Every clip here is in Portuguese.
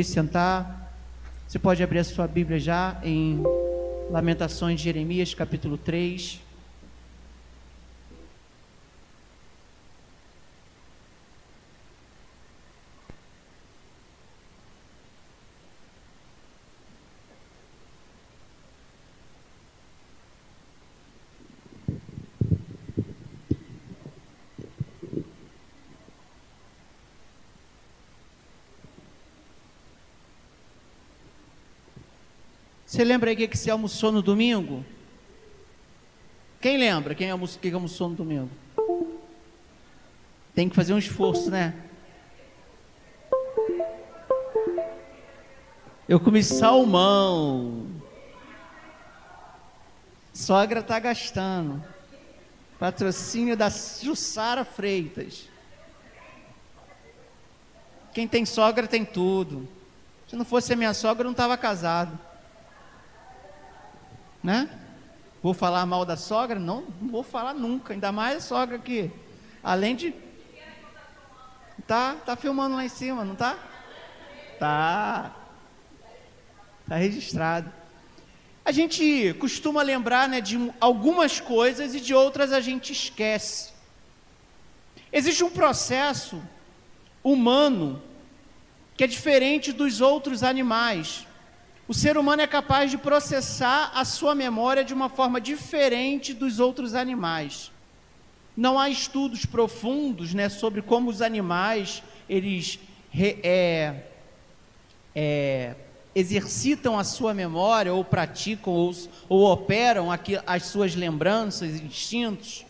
poder sentar. Você pode abrir a sua Bíblia já em Lamentações de Jeremias, capítulo 3. Você lembra aí o que você almoçou no domingo? Quem lembra? Quem almoçou, que almoçou no domingo? Tem que fazer um esforço, né? Eu comi salmão. Sogra tá gastando. Patrocínio da Jussara Freitas. Quem tem sogra tem tudo. Se não fosse a minha sogra, eu não estava casado né? Vou falar mal da sogra? Não, não vou falar nunca, ainda mais a sogra que, além de. Tá, tá filmando lá em cima, não tá? Tá. Tá registrado. A gente costuma lembrar né, de algumas coisas e de outras a gente esquece. Existe um processo humano que é diferente dos outros animais. O ser humano é capaz de processar a sua memória de uma forma diferente dos outros animais. Não há estudos profundos né, sobre como os animais eles é, é, exercitam a sua memória ou praticam ou, ou operam aqui, as suas lembranças instintos.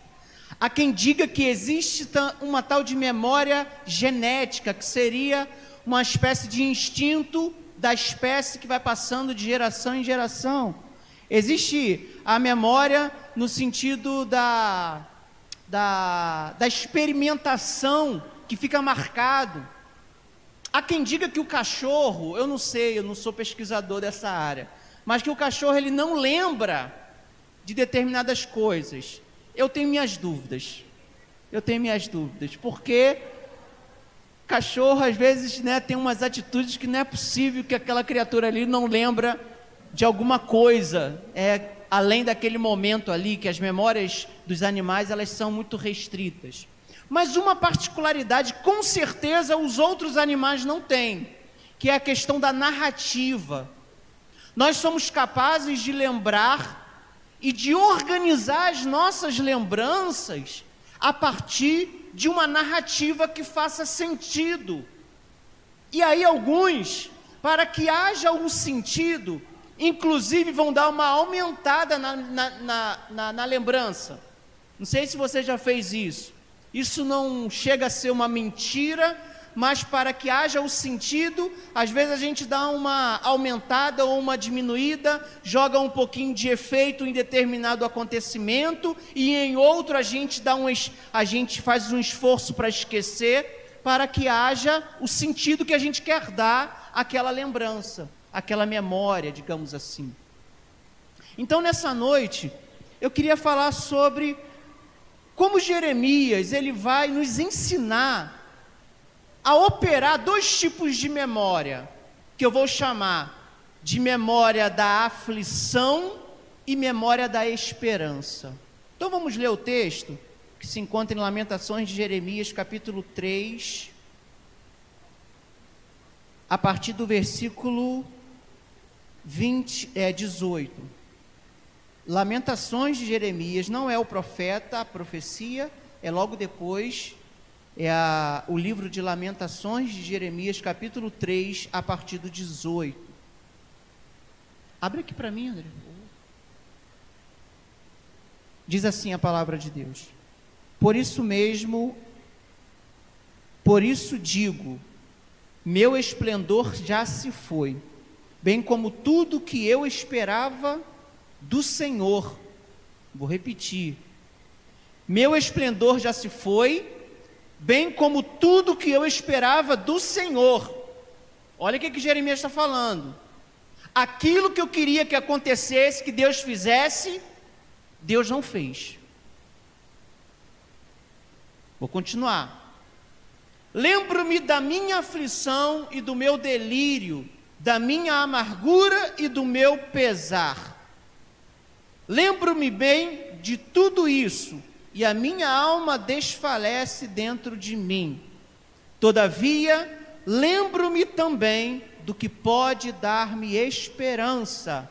Há quem diga que existe uma tal de memória genética, que seria uma espécie de instinto da espécie que vai passando de geração em geração. Existe a memória no sentido da, da, da experimentação que fica marcado. Há quem diga que o cachorro, eu não sei, eu não sou pesquisador dessa área, mas que o cachorro ele não lembra de determinadas coisas. Eu tenho minhas dúvidas. Eu tenho minhas dúvidas, porque Cachorro, às vezes, né, tem umas atitudes que não é possível que aquela criatura ali não lembra de alguma coisa, é, além daquele momento ali, que as memórias dos animais, elas são muito restritas. Mas uma particularidade, com certeza, os outros animais não têm, que é a questão da narrativa. Nós somos capazes de lembrar e de organizar as nossas lembranças a partir de uma narrativa que faça sentido. E aí, alguns, para que haja um sentido, inclusive vão dar uma aumentada na, na, na, na, lembrança. Não sei se você já fez isso. Isso não chega a ser uma mentira, mas para que haja o sentido, às vezes a gente dá uma aumentada ou uma diminuída, joga um pouquinho de efeito em determinado acontecimento e em outro a gente dá um a gente faz um esforço para esquecer, para que haja o sentido que a gente quer dar àquela lembrança, àquela memória, digamos assim. Então nessa noite, eu queria falar sobre como Jeremias, ele vai nos ensinar a operar dois tipos de memória, que eu vou chamar de memória da aflição e memória da esperança. Então vamos ler o texto que se encontra em Lamentações de Jeremias, capítulo 3, a partir do versículo 20, é, 18. Lamentações de Jeremias não é o profeta, a profecia, é logo depois é a, o livro de Lamentações de Jeremias, capítulo 3, a partir do 18. Abre aqui para mim, André. Diz assim a palavra de Deus: Por isso mesmo, por isso digo, meu esplendor já se foi, bem como tudo que eu esperava do Senhor. Vou repetir: meu esplendor já se foi, bem como tudo que eu esperava do Senhor. Olha o que, que Jeremias está falando. Aquilo que eu queria que acontecesse, que Deus fizesse, Deus não fez. Vou continuar. Lembro-me da minha aflição e do meu delírio, da minha amargura e do meu pesar. Lembro-me bem de tudo isso, e a minha alma desfalece dentro de mim. Todavia, lembro-me também do que pode dar-me esperança.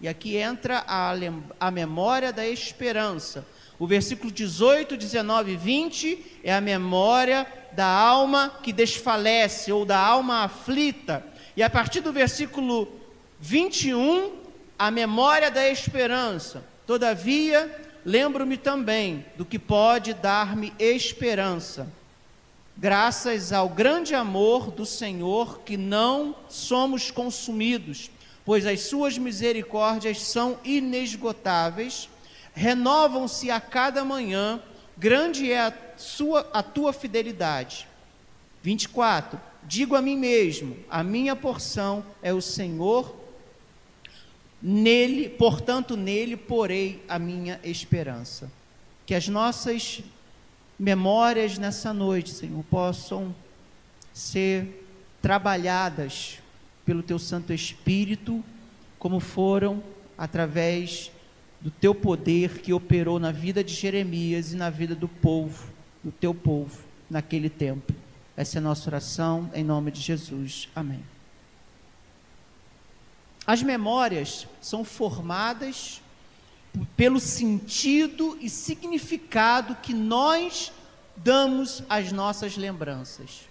E aqui entra a, a memória da esperança. O versículo 18, 19 e 20 é a memória da alma que desfalece ou da alma aflita. E a partir do versículo 21, a memória da esperança. Todavia, lembro-me também do que pode dar-me esperança. Graças ao grande amor do Senhor, que não somos consumidos, pois as suas misericórdias são inesgotáveis renovam-se a cada manhã, grande é a, sua, a tua fidelidade. 24. Digo a mim mesmo: a minha porção é o Senhor, nele, portanto, nele porei a minha esperança. Que as nossas memórias nessa noite, Senhor, possam ser trabalhadas pelo teu Santo Espírito, como foram através do teu poder que operou na vida de Jeremias e na vida do povo, do teu povo, naquele tempo. Essa é a nossa oração, em nome de Jesus. Amém. As memórias são formadas pelo sentido e significado que nós damos às nossas lembranças.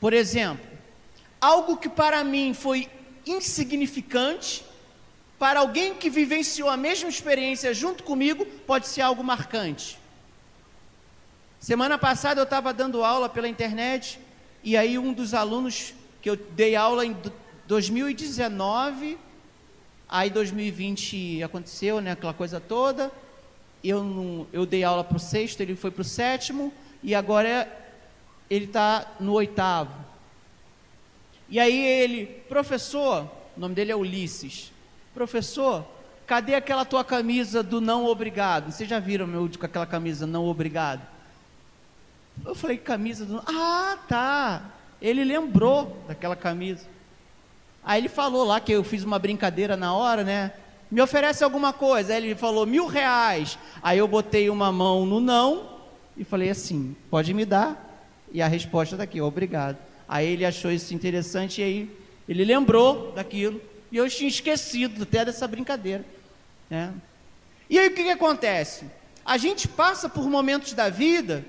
Por exemplo, algo que para mim foi insignificante, para alguém que vivenciou a mesma experiência junto comigo, pode ser algo marcante. Semana passada eu estava dando aula pela internet e aí um dos alunos que eu dei aula em 2019, aí 2020 aconteceu, né, aquela coisa toda. Eu não, eu dei aula para o sexto, ele foi para o sétimo e agora ele está no oitavo. E aí ele, professor, o nome dele é Ulisses professor, cadê aquela tua camisa do não obrigado? Vocês já viram meu com aquela camisa não obrigado? Eu falei, camisa do. Ah, tá. Ele lembrou daquela camisa. Aí ele falou lá que eu fiz uma brincadeira na hora, né? Me oferece alguma coisa. Aí ele falou mil reais. Aí eu botei uma mão no não e falei assim: pode me dar. E a resposta daqui, obrigado. Aí ele achou isso interessante e aí ele lembrou daquilo. E eu tinha esquecido até dessa brincadeira. Né? E aí o que, que acontece? A gente passa por momentos da vida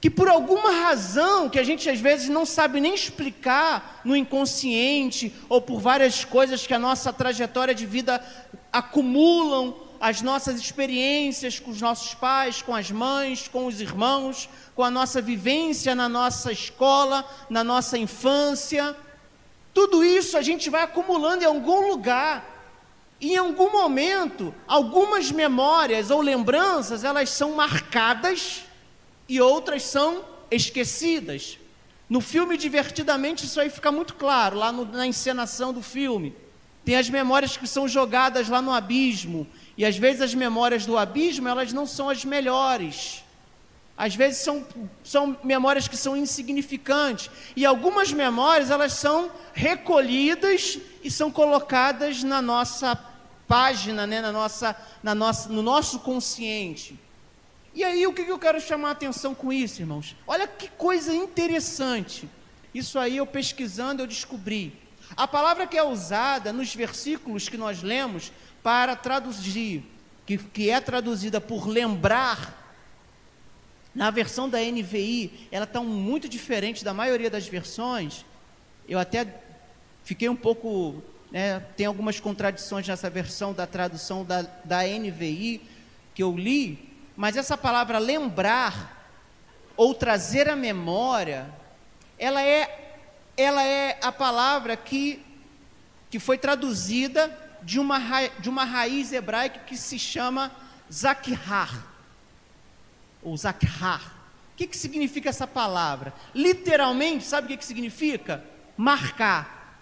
que por alguma razão que a gente às vezes não sabe nem explicar no inconsciente ou por várias coisas que a nossa trajetória de vida acumulam as nossas experiências com os nossos pais, com as mães, com os irmãos, com a nossa vivência na nossa escola, na nossa infância, tudo isso a gente vai acumulando em algum lugar. Em algum momento, algumas memórias ou lembranças, elas são marcadas e outras são esquecidas. No filme Divertidamente, isso aí fica muito claro, lá no, na encenação do filme. Tem as memórias que são jogadas lá no abismo, e às vezes as memórias do abismo, elas não são as melhores. Às vezes são, são memórias que são insignificantes. E algumas memórias, elas são recolhidas e são colocadas na nossa página, né? na nossa, na nossa, no nosso consciente. E aí, o que eu quero chamar a atenção com isso, irmãos? Olha que coisa interessante. Isso aí eu pesquisando, eu descobri. A palavra que é usada nos versículos que nós lemos para traduzir, que, que é traduzida por lembrar, na versão da NVI, ela está muito diferente da maioria das versões. Eu até fiquei um pouco. Né, tem algumas contradições nessa versão da tradução da, da NVI que eu li, mas essa palavra lembrar ou trazer a memória, ela é, ela é a palavra que, que foi traduzida de uma, de uma raiz hebraica que se chama Zakhar ou zakhar. O que, que significa essa palavra? Literalmente, sabe o que, que significa? Marcar.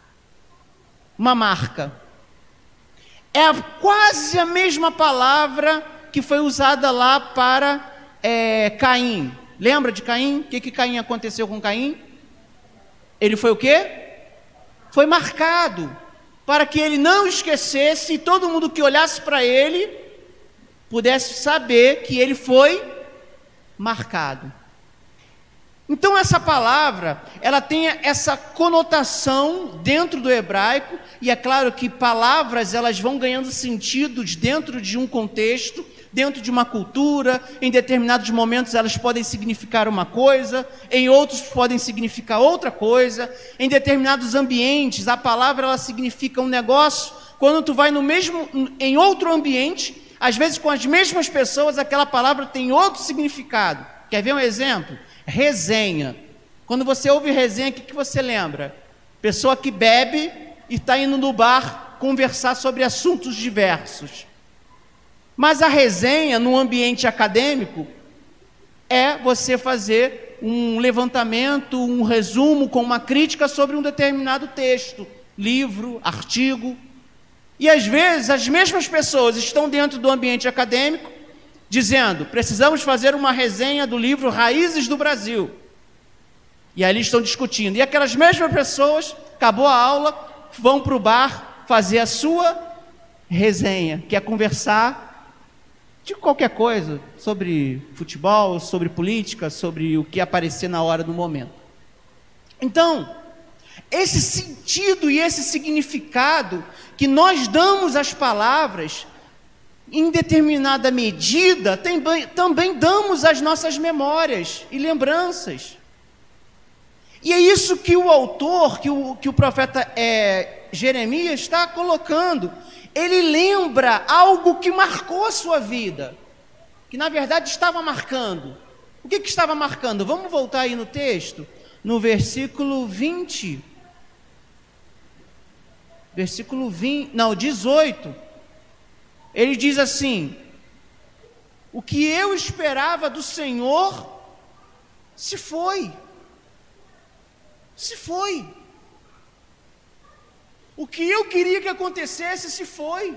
Uma marca. É quase a mesma palavra que foi usada lá para é, Caim. Lembra de Caim? O que, que Caim aconteceu com Caim? Ele foi o quê? Foi marcado para que ele não esquecesse e todo mundo que olhasse para ele pudesse saber que ele foi marcado. Então essa palavra, ela tem essa conotação dentro do hebraico, e é claro que palavras elas vão ganhando sentidos dentro de um contexto, dentro de uma cultura, em determinados momentos elas podem significar uma coisa, em outros podem significar outra coisa, em determinados ambientes a palavra ela significa um negócio, quando tu vai no mesmo em outro ambiente, às vezes com as mesmas pessoas, aquela palavra tem outro significado. Quer ver um exemplo? resenha. Quando você ouve resenha, o que, que você lembra? Pessoa que bebe e está indo no bar conversar sobre assuntos diversos. Mas a resenha, no ambiente acadêmico, é você fazer um levantamento, um resumo com uma crítica sobre um determinado texto, livro, artigo. E às vezes as mesmas pessoas estão dentro do ambiente acadêmico dizendo: precisamos fazer uma resenha do livro Raízes do Brasil. E ali estão discutindo. E aquelas mesmas pessoas, acabou a aula, vão para o bar fazer a sua resenha, que é conversar de qualquer coisa, sobre futebol, sobre política, sobre o que aparecer na hora do momento. Então, esse sentido e esse significado que nós damos às palavras em determinada medida, também, também damos as nossas memórias e lembranças. E é isso que o autor, que o, que o profeta é, Jeremias está colocando. Ele lembra algo que marcou a sua vida, que na verdade estava marcando. O que, que estava marcando? Vamos voltar aí no texto, no versículo 20. Versículo 20, não, 18 ele diz assim: O que eu esperava do Senhor se foi. Se foi. O que eu queria que acontecesse se foi.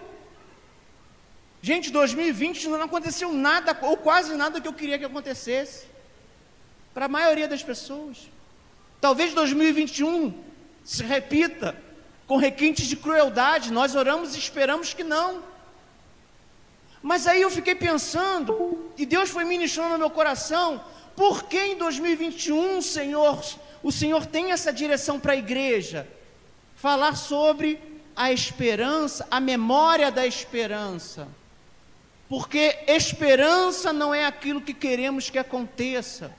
Gente, 2020 não aconteceu nada, ou quase nada que eu queria que acontecesse. Para a maioria das pessoas. Talvez 2021 se repita com requintes de crueldade. Nós oramos e esperamos que não. Mas aí eu fiquei pensando, e Deus foi ministrando no meu coração, por que em 2021, Senhor, o Senhor tem essa direção para a igreja? Falar sobre a esperança, a memória da esperança. Porque esperança não é aquilo que queremos que aconteça.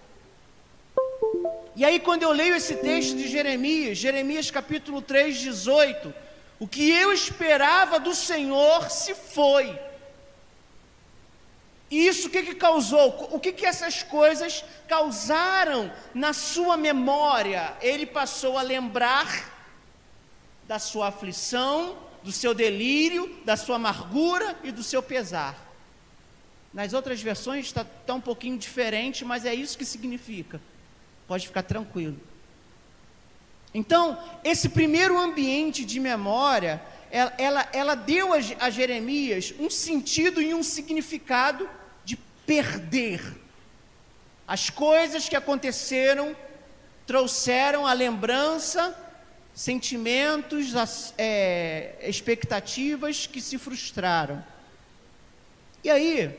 E aí, quando eu leio esse texto de Jeremias, Jeremias capítulo 3, 18, o que eu esperava do Senhor se foi. E isso o que, que causou? O que, que essas coisas causaram na sua memória? Ele passou a lembrar da sua aflição, do seu delírio, da sua amargura e do seu pesar. Nas outras versões está tá um pouquinho diferente, mas é isso que significa. Pode ficar tranquilo. Então, esse primeiro ambiente de memória, ela, ela, ela deu a, a Jeremias um sentido e um significado perder. As coisas que aconteceram trouxeram a lembrança, sentimentos, é, expectativas que se frustraram. E aí,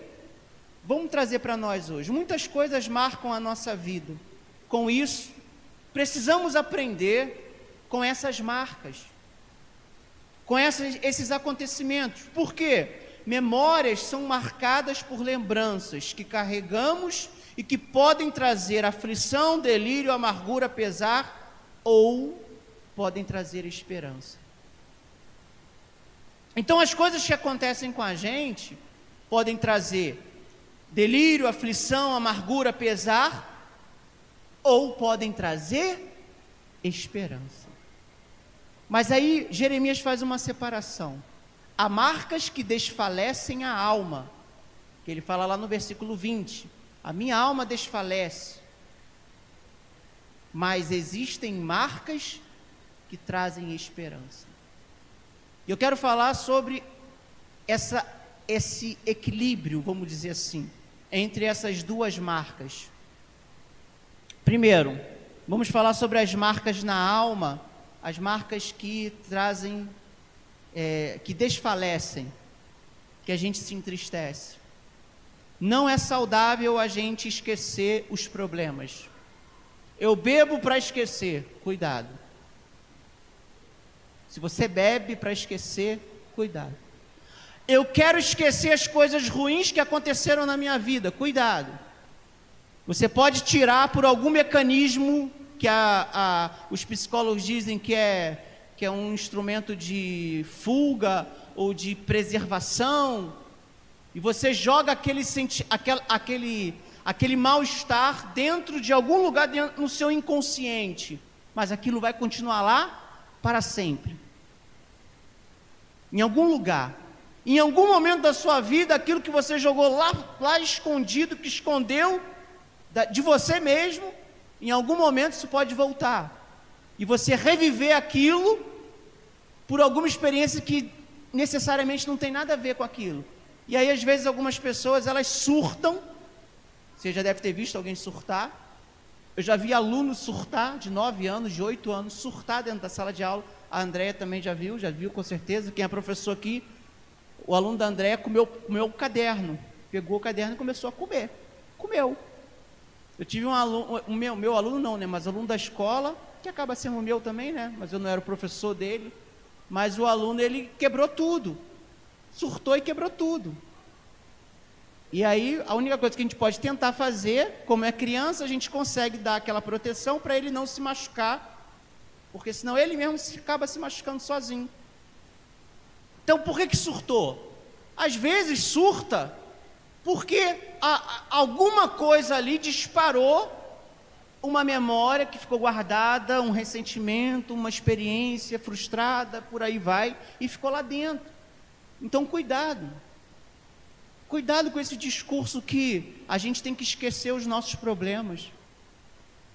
vamos trazer para nós hoje. Muitas coisas marcam a nossa vida. Com isso, precisamos aprender com essas marcas, com essas, esses acontecimentos. Por quê? Memórias são marcadas por lembranças que carregamos e que podem trazer aflição, delírio, amargura, pesar ou podem trazer esperança. Então, as coisas que acontecem com a gente podem trazer delírio, aflição, amargura, pesar ou podem trazer esperança. Mas aí Jeremias faz uma separação. Há marcas que desfalecem a alma, que ele fala lá no versículo 20: A minha alma desfalece, mas existem marcas que trazem esperança. Eu quero falar sobre essa, esse equilíbrio, vamos dizer assim, entre essas duas marcas. Primeiro, vamos falar sobre as marcas na alma, as marcas que trazem, é, que desfalecem, que a gente se entristece. Não é saudável a gente esquecer os problemas. Eu bebo para esquecer, cuidado. Se você bebe para esquecer, cuidado. Eu quero esquecer as coisas ruins que aconteceram na minha vida, cuidado. Você pode tirar por algum mecanismo que a, a, os psicólogos dizem que é, que é um instrumento de fuga ou de preservação, e você joga aquele, aquele, aquele, aquele mal-estar dentro de algum lugar dentro, no seu inconsciente, mas aquilo vai continuar lá para sempre. Em algum lugar. Em algum momento da sua vida, aquilo que você jogou lá, lá escondido, que escondeu de você mesmo, em algum momento isso pode voltar. E você reviver aquilo por alguma experiência que necessariamente não tem nada a ver com aquilo. E aí, às vezes, algumas pessoas elas surtam. Você já deve ter visto alguém surtar. Eu já vi alunos surtar, de 9 anos, de 8 anos, surtar dentro da sala de aula. A Andréia também já viu, já viu com certeza. Quem é professor aqui, o aluno da Andréia comeu, comeu o caderno. Pegou o caderno e começou a comer. Comeu. Eu tive um aluno, um meu, meu aluno não, né? Mas aluno da escola, que acaba sendo o meu também, né? Mas eu não era o professor dele. Mas o aluno, ele quebrou tudo surtou e quebrou tudo. E aí, a única coisa que a gente pode tentar fazer, como é criança, a gente consegue dar aquela proteção para ele não se machucar, porque senão ele mesmo se, acaba se machucando sozinho. Então, por que, que surtou? Às vezes surta porque a, a, alguma coisa ali disparou uma memória que ficou guardada, um ressentimento, uma experiência frustrada, por aí vai, e ficou lá dentro. Então, cuidado. Cuidado com esse discurso que a gente tem que esquecer os nossos problemas.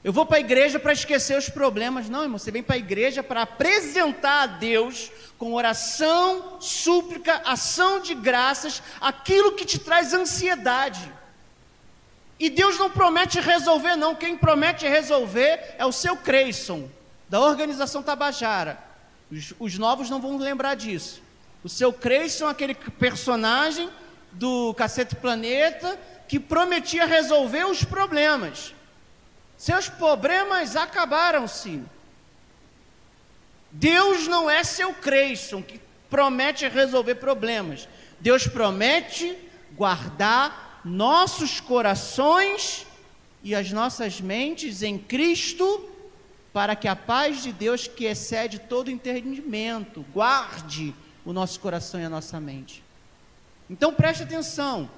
Eu vou para a igreja para esquecer os problemas. Não, irmão, você vem para a igreja para apresentar a Deus com oração, súplica, ação de graças, aquilo que te traz ansiedade. E Deus não promete resolver, não. Quem promete resolver é o seu Creyson, da organização Tabajara. Os, os novos não vão lembrar disso. O seu Creyson, aquele personagem do Cacete Planeta que prometia resolver os problemas. Seus problemas acabaram-se. Deus não é seu Creyson que promete resolver problemas. Deus promete guardar nossos corações e as nossas mentes em Cristo, para que a paz de Deus, que excede todo entendimento, guarde o nosso coração e a nossa mente. Então preste atenção.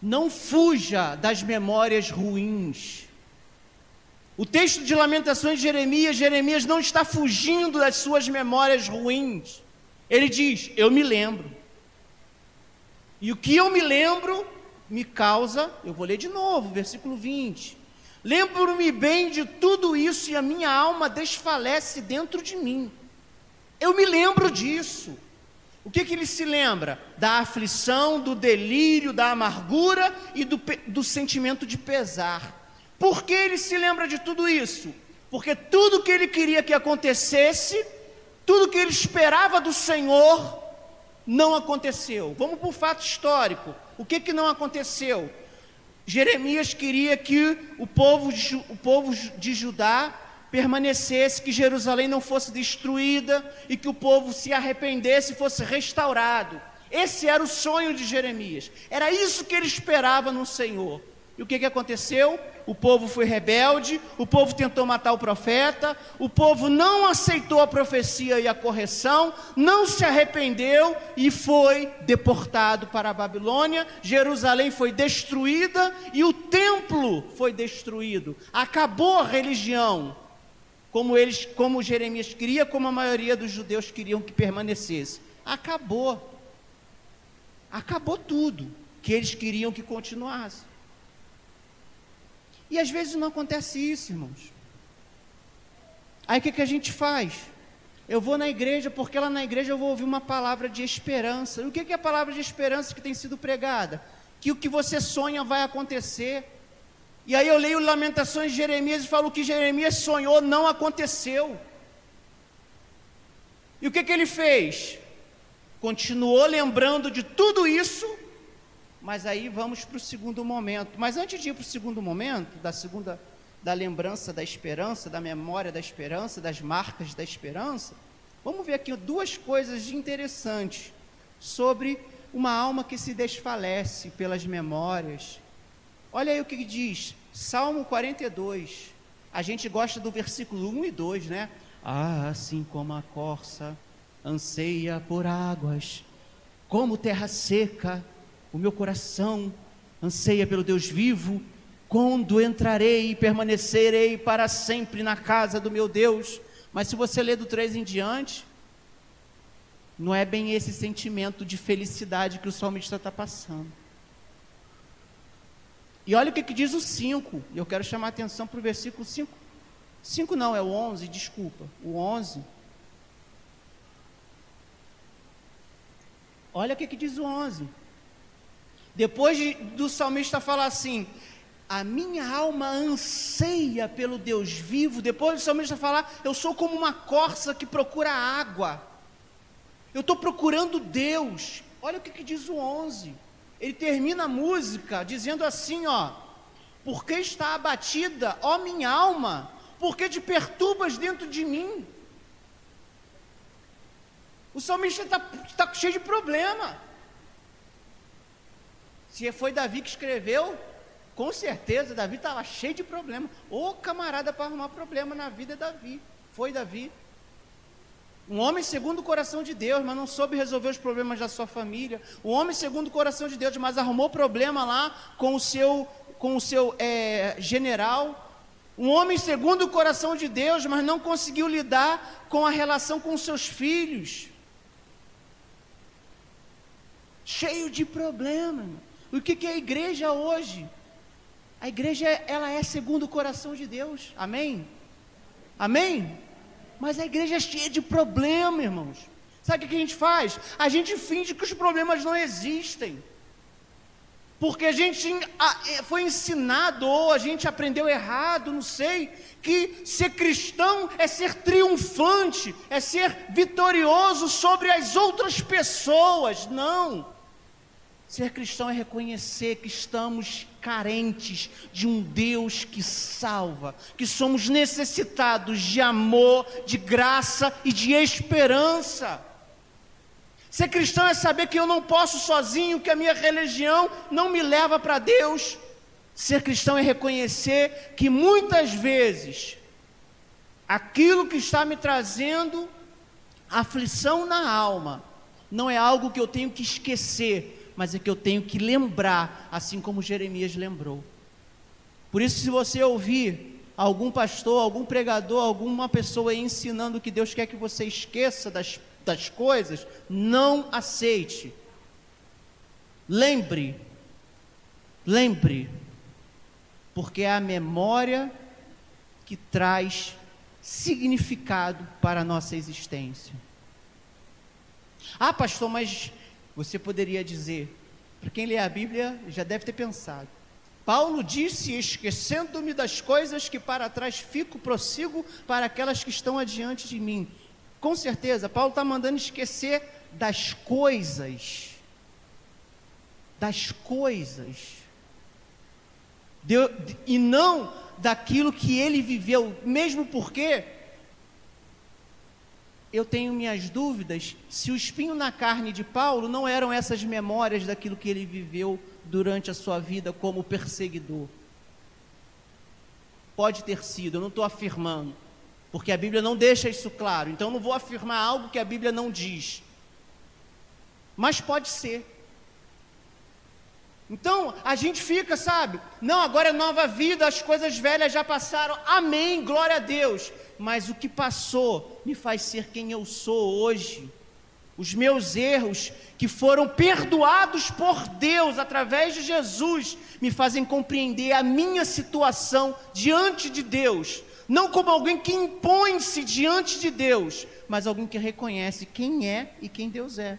Não fuja das memórias ruins. O texto de Lamentações de Jeremias, Jeremias não está fugindo das suas memórias ruins. Ele diz: Eu me lembro. E o que eu me lembro me causa, eu vou ler de novo, versículo 20. Lembro-me bem de tudo isso e a minha alma desfalece dentro de mim. Eu me lembro disso. O que, que ele se lembra? Da aflição, do delírio, da amargura e do, do sentimento de pesar. Por que ele se lembra de tudo isso? Porque tudo que ele queria que acontecesse, tudo que ele esperava do Senhor, não aconteceu. Vamos para o fato histórico. O que, que não aconteceu? Jeremias queria que o povo, o povo de Judá permanecesse, que Jerusalém não fosse destruída e que o povo se arrependesse e fosse restaurado. Esse era o sonho de Jeremias. Era isso que ele esperava no Senhor. E o que, que aconteceu? O povo foi rebelde, o povo tentou matar o profeta, o povo não aceitou a profecia e a correção, não se arrependeu e foi deportado para a Babilônia. Jerusalém foi destruída e o templo foi destruído. Acabou a religião como eles, como Jeremias queria, como a maioria dos judeus queriam que permanecesse. Acabou. Acabou tudo que eles queriam que continuasse. E às vezes não acontece isso, irmãos. Aí o que, que a gente faz? Eu vou na igreja porque lá na igreja eu vou ouvir uma palavra de esperança. E o que, que é a palavra de esperança que tem sido pregada? Que o que você sonha vai acontecer. E aí eu leio Lamentações de Jeremias e falo que Jeremias sonhou não aconteceu. E o que, que ele fez? Continuou lembrando de tudo isso, mas aí vamos para o segundo momento. Mas antes de ir para o segundo momento, da segunda, da lembrança da esperança, da memória da esperança, das marcas da esperança, vamos ver aqui duas coisas interessantes sobre uma alma que se desfalece pelas memórias, Olha aí o que diz, Salmo 42. A gente gosta do versículo 1 e 2, né? Ah, assim como a corça anseia por águas, como terra seca, o meu coração anseia pelo Deus vivo, quando entrarei e permanecerei para sempre na casa do meu Deus. Mas se você ler do 3 em diante, não é bem esse sentimento de felicidade que o salmista está passando. E olha o que, que diz o 5. Eu quero chamar a atenção para o versículo 5. 5 não, é o 11, desculpa. O 11. Olha o que, que diz o 11. Depois de, do salmista falar assim: A minha alma anseia pelo Deus vivo. Depois do salmista falar: Eu sou como uma corça que procura água. Eu estou procurando Deus. Olha o que, que diz o 11 ele termina a música dizendo assim, ó: Por que está abatida, ó minha alma? Por que te perturbas dentro de mim? O salmista está tá cheio de problema. Se foi Davi que escreveu, com certeza Davi estava cheio de problema. Ô camarada para arrumar problema na vida é Davi. Foi Davi. Um homem segundo o coração de Deus, mas não soube resolver os problemas da sua família. Um homem segundo o coração de Deus, mas arrumou problema lá com o seu, com o seu é, general. Um homem segundo o coração de Deus, mas não conseguiu lidar com a relação com seus filhos. Cheio de problemas. O que, que é a igreja hoje? A igreja, ela é segundo o coração de Deus. Amém? Amém? Mas a igreja é cheia de problema, irmãos. Sabe o que a gente faz? A gente finge que os problemas não existem. Porque a gente é, foi ensinado, ou a gente aprendeu errado, não sei, que ser cristão é ser triunfante, é ser vitorioso sobre as outras pessoas. Não. Ser cristão é reconhecer que estamos carentes de um Deus que salva, que somos necessitados de amor, de graça e de esperança. Ser cristão é saber que eu não posso sozinho, que a minha religião não me leva para Deus. Ser cristão é reconhecer que muitas vezes aquilo que está me trazendo aflição na alma não é algo que eu tenho que esquecer, mas é que eu tenho que lembrar, assim como Jeremias lembrou. Por isso, se você ouvir algum pastor, algum pregador, alguma pessoa ensinando que Deus quer que você esqueça das, das coisas, não aceite. Lembre, lembre, porque é a memória que traz significado para a nossa existência. Ah, pastor, mas você poderia dizer, para quem lê a Bíblia já deve ter pensado. Paulo disse: Esquecendo-me das coisas que para trás fico, prossigo para aquelas que estão adiante de mim. Com certeza, Paulo está mandando esquecer das coisas. Das coisas. De, e não daquilo que ele viveu, mesmo porque eu tenho minhas dúvidas se o espinho na carne de Paulo não eram essas memórias daquilo que ele viveu durante a sua vida como perseguidor. Pode ter sido, eu não estou afirmando, porque a Bíblia não deixa isso claro, então não vou afirmar algo que a Bíblia não diz. Mas pode ser. Então a gente fica, sabe? Não, agora é nova vida, as coisas velhas já passaram. Amém, glória a Deus. Mas o que passou me faz ser quem eu sou hoje. Os meus erros, que foram perdoados por Deus através de Jesus, me fazem compreender a minha situação diante de Deus. Não como alguém que impõe-se diante de Deus, mas alguém que reconhece quem é e quem Deus é.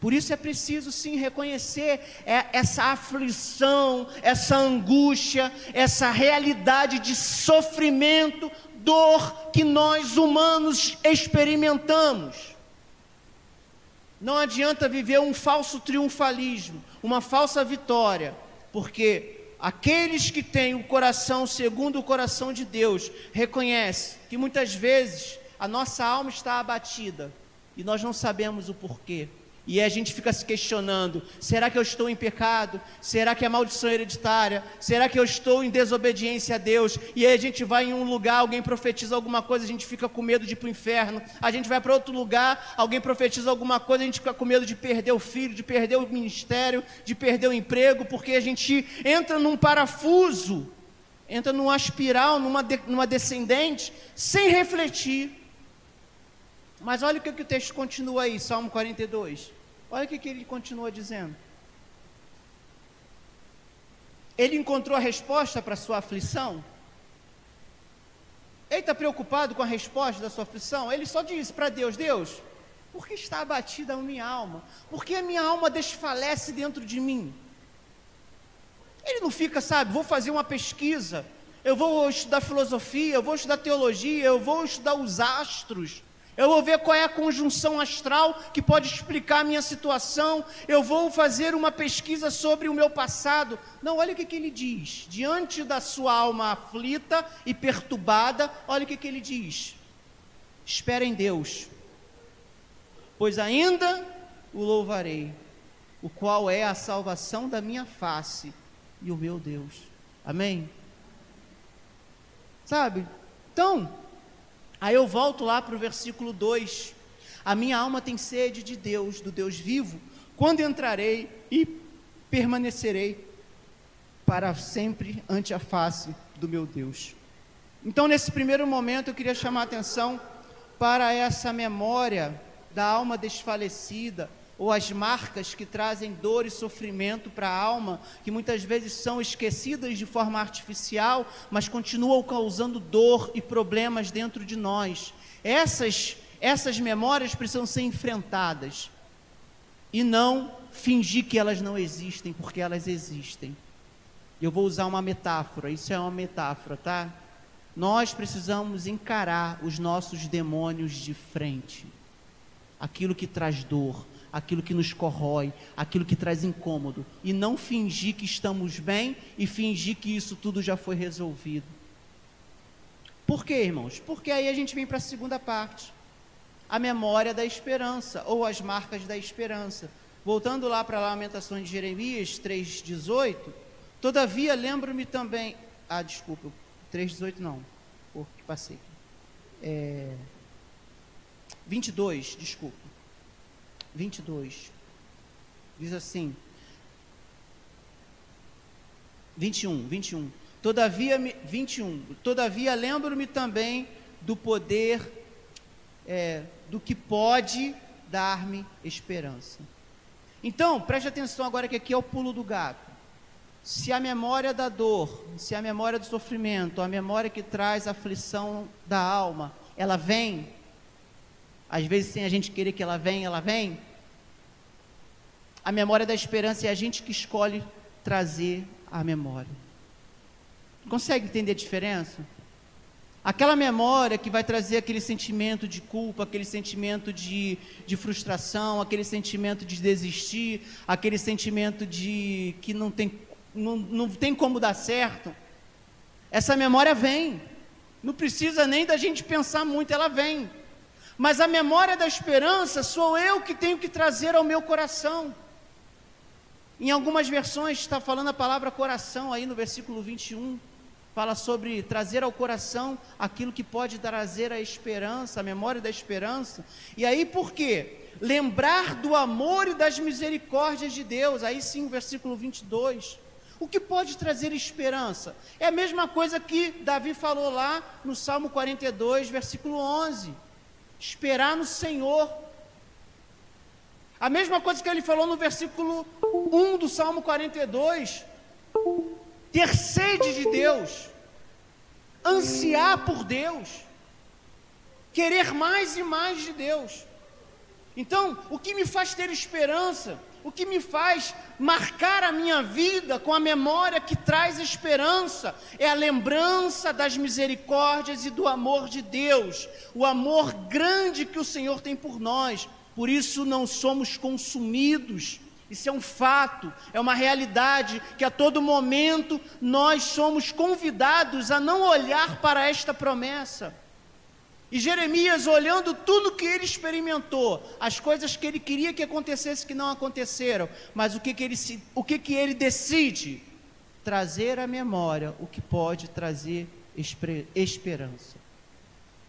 Por isso é preciso sim reconhecer é, essa aflição, essa angústia, essa realidade de sofrimento, dor que nós humanos experimentamos. Não adianta viver um falso triunfalismo, uma falsa vitória, porque aqueles que têm o coração segundo o coração de Deus reconhecem que muitas vezes a nossa alma está abatida e nós não sabemos o porquê. E a gente fica se questionando: será que eu estou em pecado? Será que é maldição hereditária? Será que eu estou em desobediência a Deus? E aí a gente vai em um lugar, alguém profetiza alguma coisa, a gente fica com medo de ir para o inferno. A gente vai para outro lugar, alguém profetiza alguma coisa, a gente fica com medo de perder o filho, de perder o ministério, de perder o emprego, porque a gente entra num parafuso, entra numa espiral, numa, de, numa descendente, sem refletir. Mas olha o que, que o texto continua aí, Salmo 42. Olha o que, que ele continua dizendo. Ele encontrou a resposta para a sua aflição? Ele está preocupado com a resposta da sua aflição? Ele só disse para Deus: Deus, por que está abatida a minha alma? Por que a minha alma desfalece dentro de mim? Ele não fica, sabe, vou fazer uma pesquisa, eu vou estudar filosofia, eu vou estudar teologia, eu vou estudar os astros, eu vou ver qual é a conjunção astral que pode explicar a minha situação. Eu vou fazer uma pesquisa sobre o meu passado. Não, olha o que, que ele diz. Diante da sua alma aflita e perturbada, olha o que, que ele diz. Espera em Deus, pois ainda o louvarei, o qual é a salvação da minha face e o meu Deus. Amém? Sabe? Então, Aí eu volto lá para o versículo 2. A minha alma tem sede de Deus, do Deus vivo. Quando entrarei e permanecerei para sempre ante a face do meu Deus. Então, nesse primeiro momento, eu queria chamar a atenção para essa memória da alma desfalecida, ou as marcas que trazem dor e sofrimento para a alma, que muitas vezes são esquecidas de forma artificial, mas continuam causando dor e problemas dentro de nós. Essas, essas memórias precisam ser enfrentadas e não fingir que elas não existem, porque elas existem. Eu vou usar uma metáfora, isso é uma metáfora, tá? Nós precisamos encarar os nossos demônios de frente. Aquilo que traz dor, aquilo que nos corrói, aquilo que traz incômodo, e não fingir que estamos bem e fingir que isso tudo já foi resolvido. Por quê, irmãos? Porque aí a gente vem para a segunda parte, a memória da esperança, ou as marcas da esperança. Voltando lá para a Lamentações de Jeremias 3,18, todavia lembro-me também. Ah, desculpa, 3,18 não, porque passei. É, 22, desculpa. 22. Diz assim: 21, 21. Todavia, 21. Todavia, lembro-me também do poder, é, do que pode dar-me esperança. Então, preste atenção agora que aqui é o pulo do gato. Se a memória da dor, se a memória do sofrimento, a memória que traz aflição da alma, ela vem às vezes, sem a gente querer que ela venha, ela vem. A memória da esperança é a gente que escolhe trazer a memória. Consegue entender a diferença? Aquela memória que vai trazer aquele sentimento de culpa, aquele sentimento de, de frustração, aquele sentimento de desistir, aquele sentimento de que não tem, não, não tem como dar certo. Essa memória vem. Não precisa nem da gente pensar muito, ela vem. Mas a memória da esperança sou eu que tenho que trazer ao meu coração. Em algumas versões está falando a palavra coração aí no versículo 21. Fala sobre trazer ao coração aquilo que pode trazer a esperança, a memória da esperança. E aí por quê? Lembrar do amor e das misericórdias de Deus. Aí sim, o versículo 22. O que pode trazer esperança? É a mesma coisa que Davi falou lá no Salmo 42, versículo 11 esperar no Senhor. A mesma coisa que ele falou no versículo 1 do Salmo 42. Ter sede de Deus, ansiar por Deus, querer mais e mais de Deus. Então, o que me faz ter esperança, o que me faz marcar a minha vida com a memória que traz esperança, é a lembrança das misericórdias e do amor de Deus, o amor grande que o Senhor tem por nós. Por isso não somos consumidos. Isso é um fato, é uma realidade que a todo momento nós somos convidados a não olhar para esta promessa e Jeremias, olhando tudo que ele experimentou, as coisas que ele queria que acontecesse que não aconteceram, mas o que, que, ele, o que, que ele decide? Trazer à memória o que pode trazer esperança.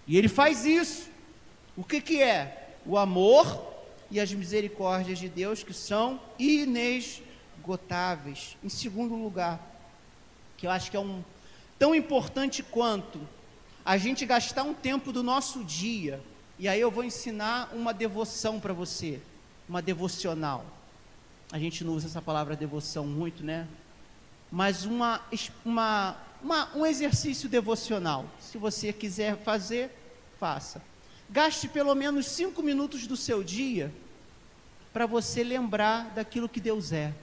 E ele faz isso. O que, que é? O amor e as misericórdias de Deus que são inesgotáveis. Em segundo lugar, que eu acho que é um tão importante quanto a gente gastar um tempo do nosso dia, e aí eu vou ensinar uma devoção para você, uma devocional. A gente não usa essa palavra devoção muito, né? Mas uma, uma, uma, um exercício devocional. Se você quiser fazer, faça. Gaste pelo menos cinco minutos do seu dia para você lembrar daquilo que Deus é.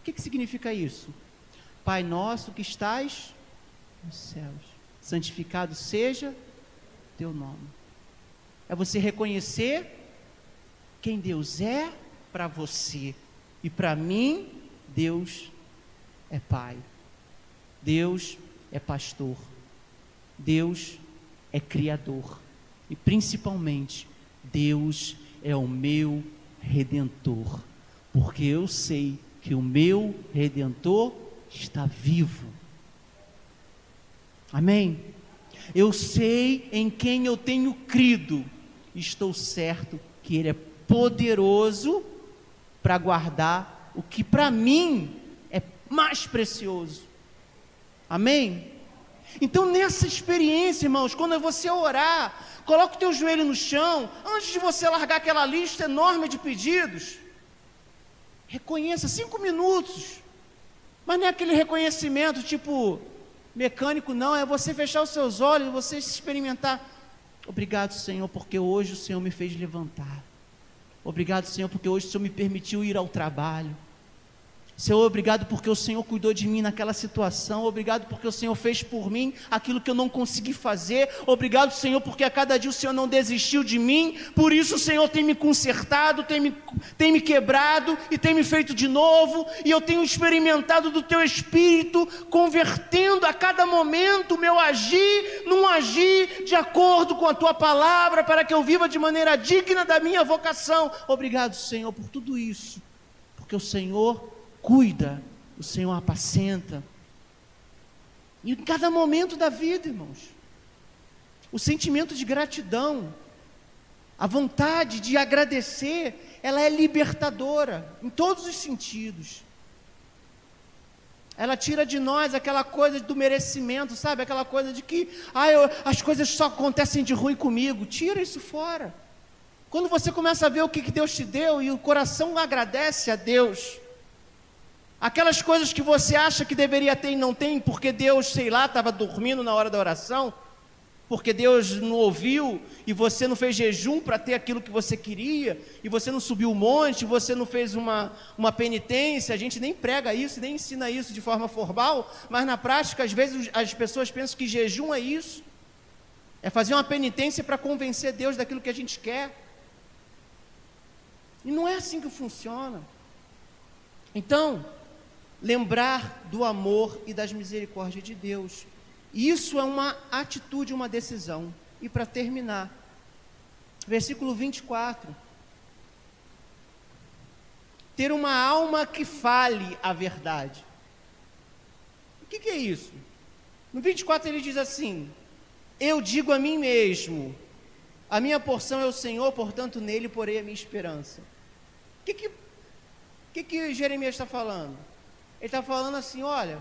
O que, que significa isso? Pai nosso que estás nos céus. Santificado seja teu nome. É você reconhecer quem Deus é para você. E para mim, Deus é Pai. Deus é pastor. Deus é criador. E principalmente, Deus é o meu redentor. Porque eu sei que o meu redentor está vivo. Amém? Eu sei em quem eu tenho crido, estou certo que Ele é poderoso para guardar o que para mim é mais precioso. Amém? Então, nessa experiência, irmãos, quando você orar, coloque o teu joelho no chão, antes de você largar aquela lista enorme de pedidos, reconheça cinco minutos, mas não é aquele reconhecimento tipo, Mecânico não, é você fechar os seus olhos, você experimentar. Obrigado, Senhor, porque hoje o Senhor me fez levantar. Obrigado, Senhor, porque hoje o Senhor me permitiu ir ao trabalho. Senhor, obrigado porque o Senhor cuidou de mim naquela situação. Obrigado porque o Senhor fez por mim aquilo que eu não consegui fazer. Obrigado, Senhor, porque a cada dia o Senhor não desistiu de mim. Por isso o Senhor tem me consertado, tem me, tem me quebrado e tem me feito de novo. E eu tenho experimentado do Teu Espírito, convertendo a cada momento o meu agir, num agir de acordo com a Tua palavra, para que eu viva de maneira digna da minha vocação. Obrigado, Senhor, por tudo isso. Porque o Senhor cuida, o Senhor apacenta. E em cada momento da vida, irmãos, o sentimento de gratidão, a vontade de agradecer, ela é libertadora em todos os sentidos. Ela tira de nós aquela coisa do merecimento, sabe? Aquela coisa de que ah, eu, as coisas só acontecem de ruim comigo. Tira isso fora. Quando você começa a ver o que, que Deus te deu e o coração agradece a Deus, Aquelas coisas que você acha que deveria ter e não tem, porque Deus, sei lá, estava dormindo na hora da oração, porque Deus não ouviu e você não fez jejum para ter aquilo que você queria, e você não subiu o monte, você não fez uma, uma penitência, a gente nem prega isso, nem ensina isso de forma formal, mas na prática, às vezes as pessoas pensam que jejum é isso, é fazer uma penitência para convencer Deus daquilo que a gente quer. E não é assim que funciona. Então, lembrar do amor e das misericórdias de Deus. Isso é uma atitude, uma decisão. E para terminar, versículo 24. Ter uma alma que fale a verdade. O que, que é isso? No 24 ele diz assim: Eu digo a mim mesmo, a minha porção é o Senhor, portanto nele porei a minha esperança. O que, que, que, que Jeremias está falando? Ele está falando assim: olha,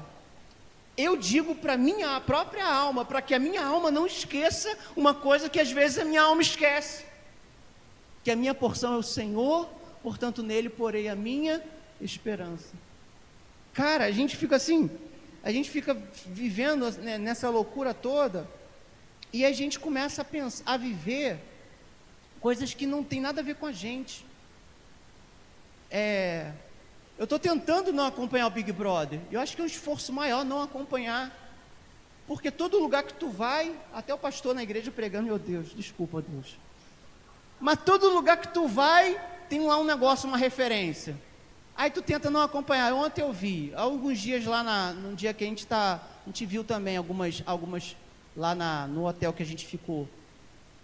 eu digo para minha própria alma, para que a minha alma não esqueça uma coisa que às vezes a minha alma esquece: que a minha porção é o Senhor, portanto nele porei a minha esperança. Cara, a gente fica assim, a gente fica vivendo né, nessa loucura toda, e a gente começa a pensar, a viver coisas que não tem nada a ver com a gente. É, eu estou tentando não acompanhar o Big Brother. Eu acho que é um esforço maior não acompanhar. Porque todo lugar que tu vai, até o pastor na igreja pregando, meu Deus, desculpa, Deus. Mas todo lugar que tu vai, tem lá um negócio, uma referência. Aí tu tenta não acompanhar. Ontem eu vi, alguns dias lá na, no dia que a gente está, a gente viu também algumas, algumas lá na, no hotel que a gente ficou.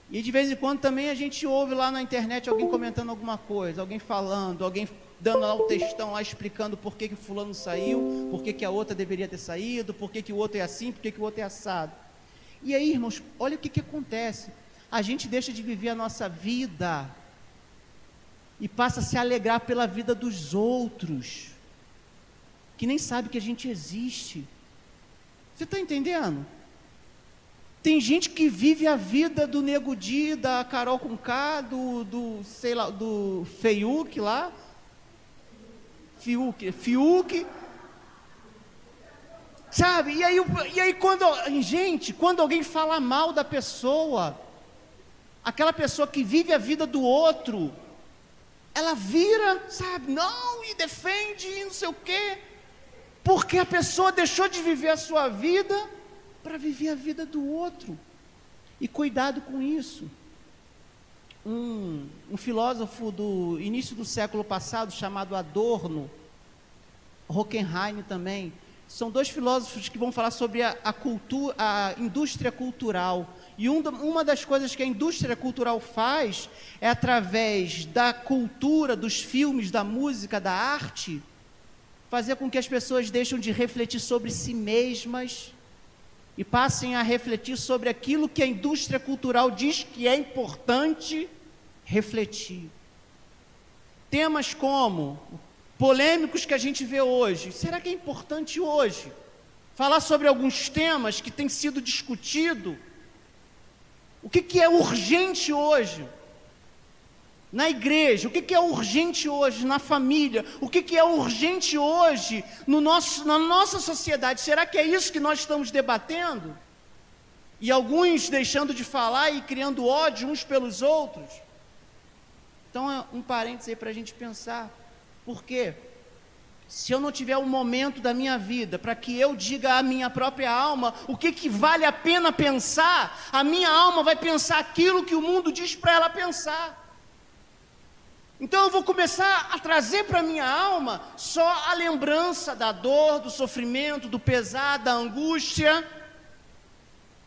E de vez em quando também a gente ouve lá na internet alguém comentando alguma coisa, alguém falando, alguém dando lá o textão lá explicando por que, que fulano saiu, por que, que a outra deveria ter saído, por que, que o outro é assim, por que, que o outro é assado. E aí, irmãos, olha o que, que acontece. A gente deixa de viver a nossa vida e passa a se alegrar pela vida dos outros, que nem sabe que a gente existe. Você está entendendo? Tem gente que vive a vida do Nego Di, da Carol Conká, do, do, sei lá, do Feiuk lá. Fiuk, Fiuk. Sabe? E aí, e aí quando, gente, quando alguém fala mal da pessoa, aquela pessoa que vive a vida do outro, ela vira, sabe, não, e defende, e não sei o quê, porque a pessoa deixou de viver a sua vida para viver a vida do outro. E cuidado com isso. Um, um, filósofo do início do século passado, chamado Adorno, Hockenheim também, são dois filósofos que vão falar sobre a, a, cultura, a indústria cultural. E um, uma das coisas que a indústria cultural faz é, através da cultura, dos filmes, da música, da arte, fazer com que as pessoas deixem de refletir sobre si mesmas e passem a refletir sobre aquilo que a indústria cultural diz que é importante refletir. Temas como polêmicos que a gente vê hoje, será que é importante hoje falar sobre alguns temas que têm sido discutidos? O que, que é urgente hoje? Na igreja, o que, que é urgente hoje na família, o que, que é urgente hoje no nosso, na nossa sociedade. Será que é isso que nós estamos debatendo? E alguns deixando de falar e criando ódio uns pelos outros? Então, é um parênteses aí para a gente pensar. Por quê? Se eu não tiver um momento da minha vida para que eu diga à minha própria alma o que, que vale a pena pensar, a minha alma vai pensar aquilo que o mundo diz para ela pensar. Então eu vou começar a trazer para minha alma só a lembrança da dor, do sofrimento, do pesar, da angústia.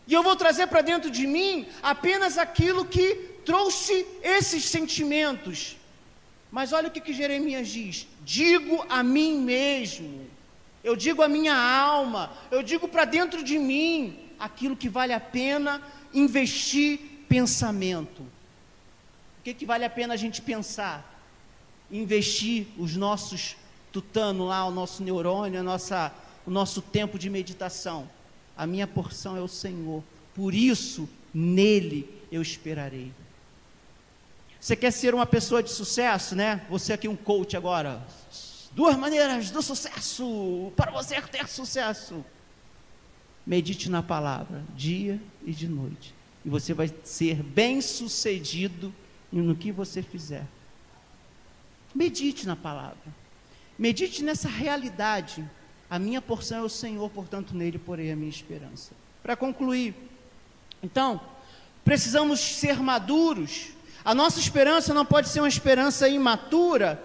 E eu vou trazer para dentro de mim apenas aquilo que trouxe esses sentimentos. Mas olha o que, que Jeremias diz: digo a mim mesmo, eu digo a minha alma, eu digo para dentro de mim aquilo que vale a pena investir pensamento que, que vale a pena a gente pensar? Investir os nossos tutano lá, o nosso neurônio, a nossa, o nosso tempo de meditação. A minha porção é o Senhor. Por isso, nele eu esperarei. Você quer ser uma pessoa de sucesso, né? Você aqui um coach agora. Duas maneiras do sucesso para você ter sucesso. Medite na palavra, dia e de noite. E você vai ser bem sucedido no que você fizer. Medite na palavra. Medite nessa realidade. A minha porção é o Senhor, portanto, nele porei a minha esperança. Para concluir, então, precisamos ser maduros. A nossa esperança não pode ser uma esperança imatura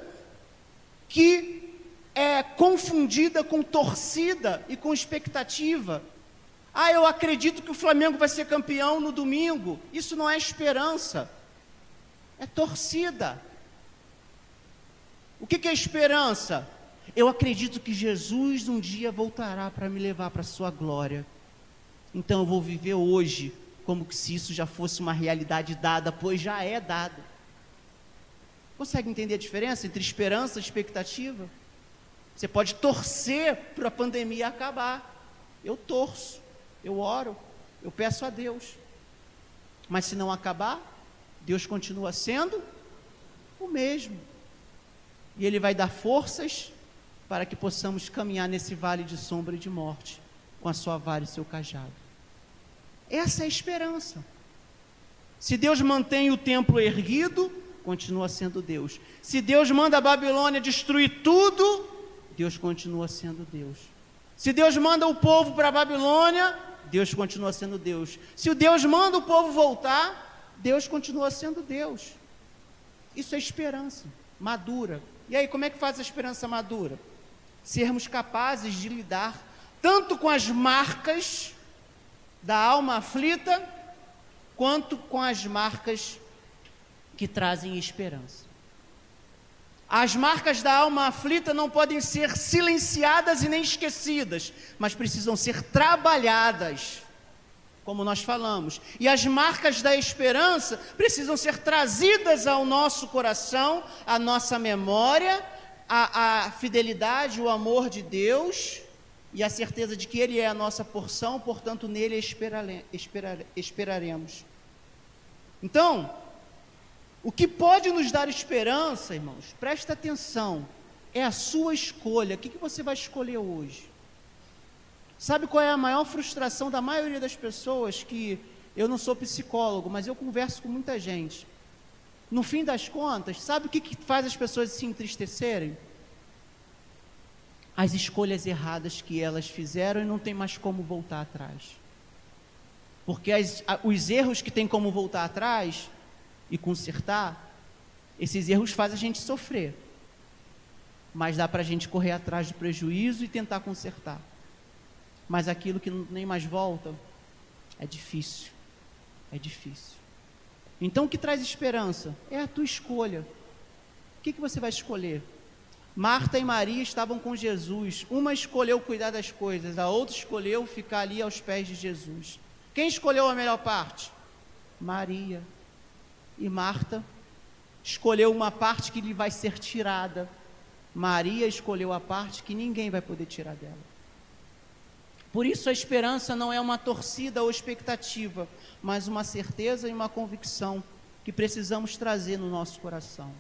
que é confundida com torcida e com expectativa. Ah, eu acredito que o Flamengo vai ser campeão no domingo. Isso não é esperança é torcida. O que, que é esperança? Eu acredito que Jesus um dia voltará para me levar para a sua glória. Então eu vou viver hoje como se isso já fosse uma realidade dada, pois já é dado. Consegue entender a diferença entre esperança e expectativa? Você pode torcer para a pandemia acabar. Eu torço, eu oro, eu peço a Deus. Mas se não acabar, Deus continua sendo o mesmo. E Ele vai dar forças para que possamos caminhar nesse vale de sombra e de morte, com a sua vara e seu cajado. Essa é a esperança. Se Deus mantém o templo erguido, continua sendo Deus. Se Deus manda a Babilônia destruir tudo, Deus continua sendo Deus. Se Deus manda o povo para a Babilônia, Deus continua sendo Deus. Se Deus manda o povo voltar, Deus continua sendo Deus. Isso é esperança madura. E aí, como é que faz a esperança madura? Sermos capazes de lidar tanto com as marcas da alma aflita, quanto com as marcas que trazem esperança. As marcas da alma aflita não podem ser silenciadas e nem esquecidas, mas precisam ser trabalhadas, como nós falamos. E as marcas da esperança precisam ser trazidas ao nosso coração, à nossa memória, a, a fidelidade, o amor de Deus e a certeza de que Ele é a nossa porção, portanto, nele esperare, esperare, esperaremos. Então, o que pode nos dar esperança, irmãos, presta atenção, é a sua escolha. O que, que você vai escolher hoje? Sabe qual é a maior frustração da maioria das pessoas? Que eu não sou psicólogo, mas eu converso com muita gente. No fim das contas, sabe o que, que faz as pessoas se entristecerem? As escolhas erradas que elas fizeram e não tem mais como voltar atrás. Porque as, os erros que tem como voltar atrás e consertar, esses erros fazem a gente sofrer. Mas dá para a gente correr atrás do prejuízo e tentar consertar. Mas aquilo que nem mais volta, é difícil. É difícil. Então o que traz esperança? É a tua escolha. O que, que você vai escolher? Marta e Maria estavam com Jesus. Uma escolheu cuidar das coisas, a outra escolheu ficar ali aos pés de Jesus. Quem escolheu a melhor parte? Maria e Marta escolheu uma parte que lhe vai ser tirada. Maria escolheu a parte que ninguém vai poder tirar dela. Por isso a esperança não é uma torcida ou expectativa, mas uma certeza e uma convicção que precisamos trazer no nosso coração.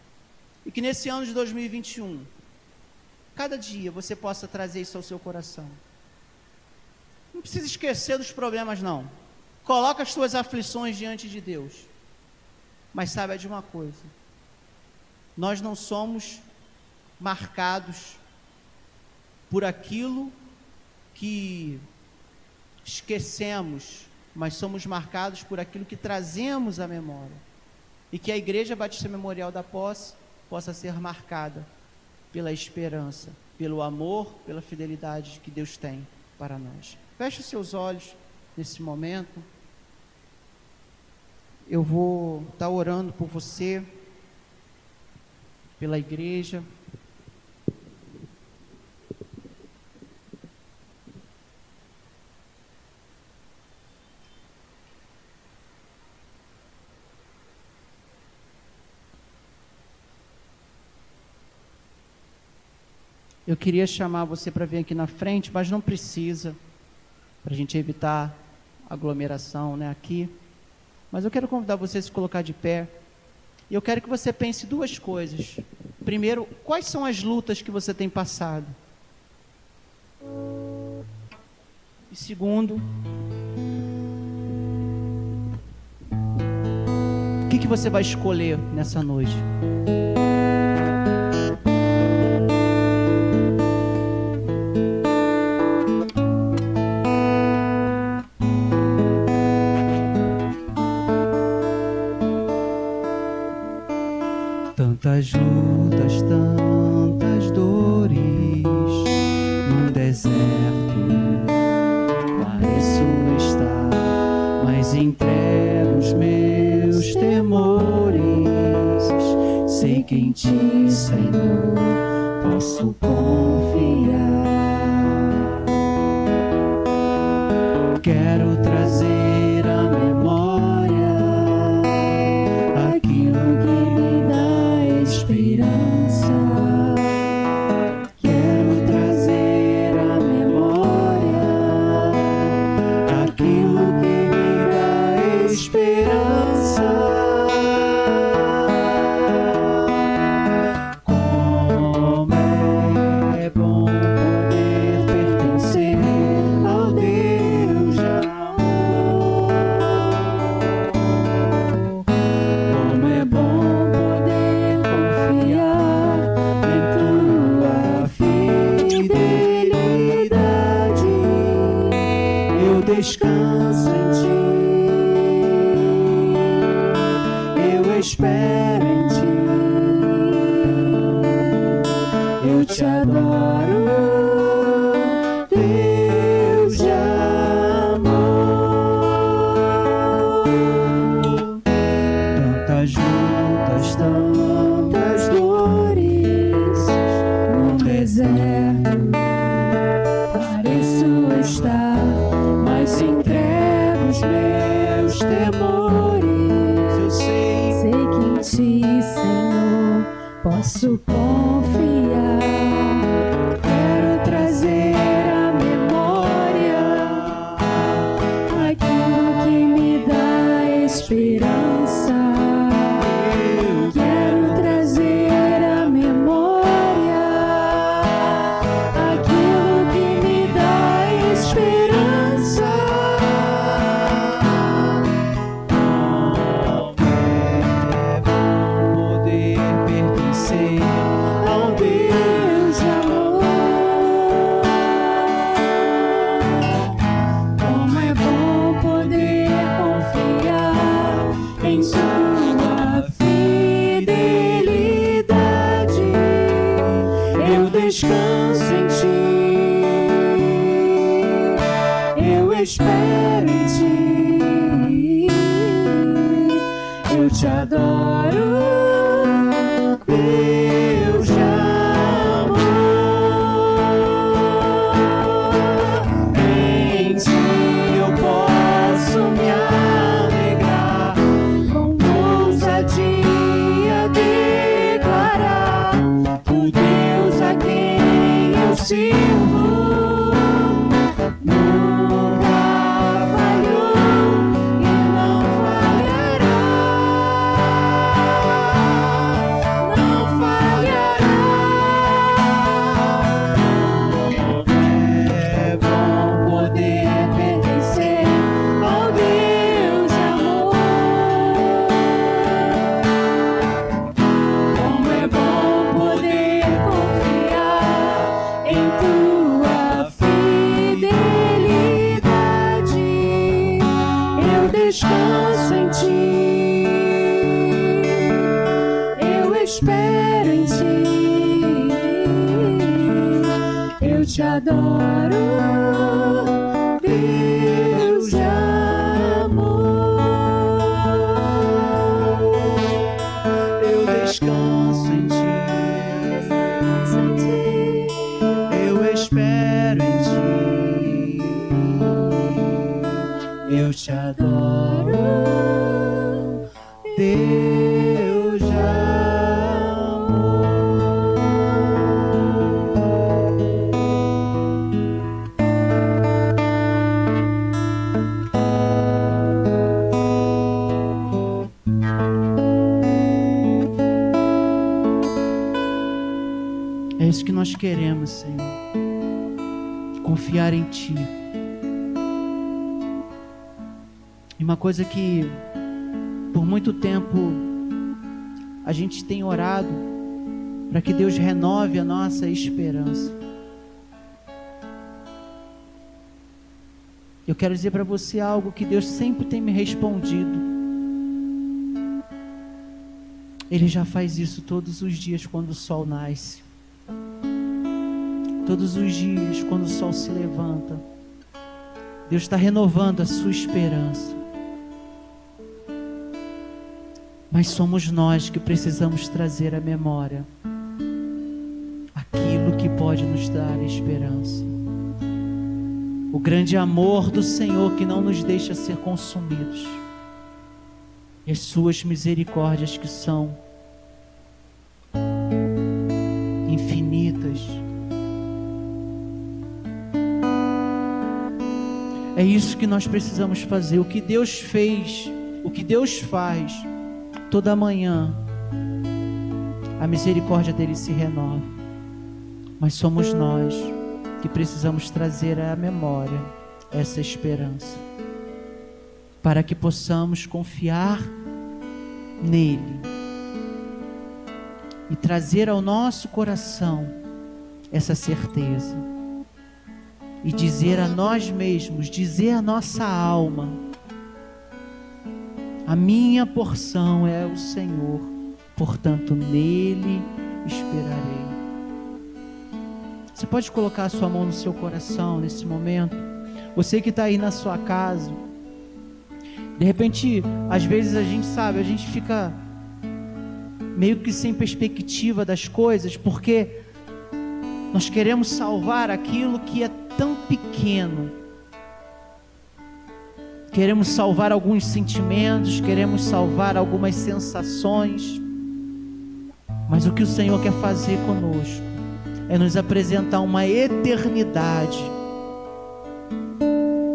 E que nesse ano de 2021, cada dia você possa trazer isso ao seu coração. Não precisa esquecer dos problemas não. Coloca as tuas aflições diante de Deus. Mas saiba de uma coisa: nós não somos marcados por aquilo que esquecemos, mas somos marcados por aquilo que trazemos à memória. E que a Igreja Batista Memorial da Posse possa ser marcada pela esperança, pelo amor, pela fidelidade que Deus tem para nós. Feche os seus olhos nesse momento eu vou estar orando por você, pela igreja. Queria chamar você para vir aqui na frente, mas não precisa, para a gente evitar aglomeração né, aqui. Mas eu quero convidar você a se colocar de pé. E eu quero que você pense duas coisas. Primeiro, quais são as lutas que você tem passado? E segundo, o que, que você vai escolher nessa noite? Quero trazer descanso em ti. Eu espero em ti. Eu te adoro, queremos, Senhor. Confiar em Ti. E uma coisa que por muito tempo a gente tem orado para que Deus renove a nossa esperança. Eu quero dizer para você algo que Deus sempre tem me respondido. Ele já faz isso todos os dias quando o sol nasce. Todos os dias quando o sol se levanta. Deus está renovando a sua esperança. Mas somos nós que precisamos trazer à memória aquilo que pode nos dar esperança. O grande amor do Senhor que não nos deixa ser consumidos. E as suas misericórdias que são É isso que nós precisamos fazer. O que Deus fez, o que Deus faz toda manhã, a misericórdia dele se renova. Mas somos nós que precisamos trazer à memória essa esperança, para que possamos confiar nele e trazer ao nosso coração essa certeza e dizer a nós mesmos, dizer à nossa alma: A minha porção é o Senhor, portanto nele esperarei. Você pode colocar a sua mão no seu coração nesse momento? Você que está aí na sua casa, de repente, às vezes a gente sabe, a gente fica meio que sem perspectiva das coisas, porque nós queremos salvar aquilo que é tão pequeno. Queremos salvar alguns sentimentos, queremos salvar algumas sensações. Mas o que o Senhor quer fazer conosco é nos apresentar uma eternidade.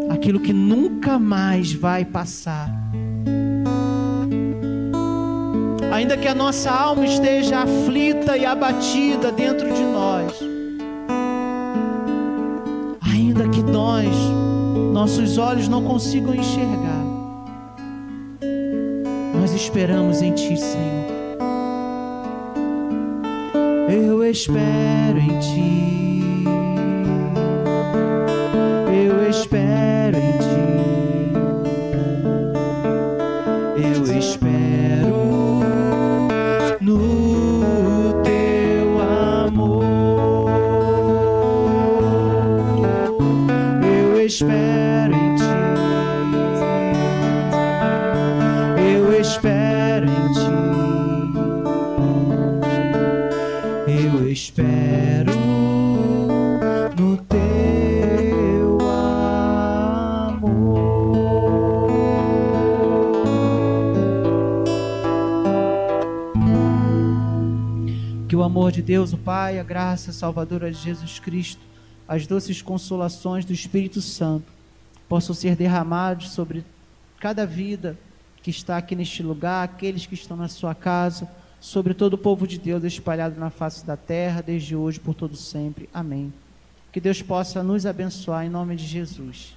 Aquilo que nunca mais vai passar. Ainda que a nossa alma esteja aflita e abatida dentro de nós. Ainda que nós, nossos olhos não consigam enxergar. Nós esperamos em Ti, Senhor. Eu espero em ti. Eu espero em amor. De Deus, o Pai, a graça salvadora de Jesus Cristo, as doces consolações do Espírito Santo possam ser derramados sobre cada vida que está aqui neste lugar, aqueles que estão na sua casa sobre todo o povo de Deus espalhado na face da terra, desde hoje por todo sempre. Amém. Que Deus possa nos abençoar em nome de Jesus.